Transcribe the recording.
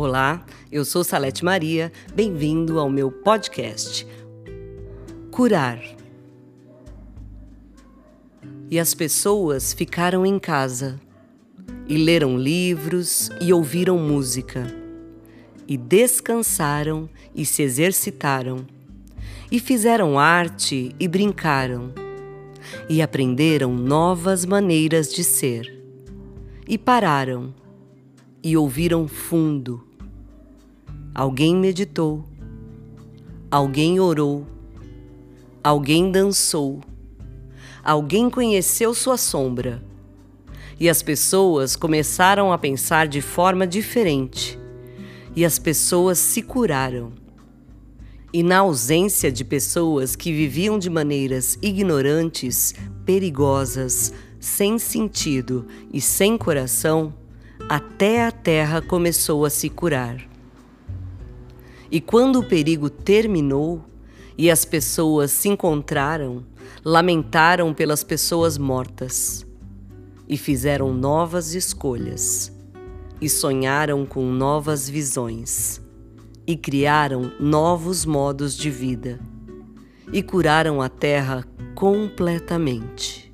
Olá, eu sou Salete Maria, bem-vindo ao meu podcast Curar. E as pessoas ficaram em casa e leram livros e ouviram música e descansaram e se exercitaram e fizeram arte e brincaram e aprenderam novas maneiras de ser e pararam e ouviram fundo Alguém meditou, alguém orou, alguém dançou, alguém conheceu sua sombra. E as pessoas começaram a pensar de forma diferente, e as pessoas se curaram. E na ausência de pessoas que viviam de maneiras ignorantes, perigosas, sem sentido e sem coração, até a terra começou a se curar. E quando o perigo terminou e as pessoas se encontraram, lamentaram pelas pessoas mortas e fizeram novas escolhas e sonharam com novas visões e criaram novos modos de vida e curaram a terra completamente.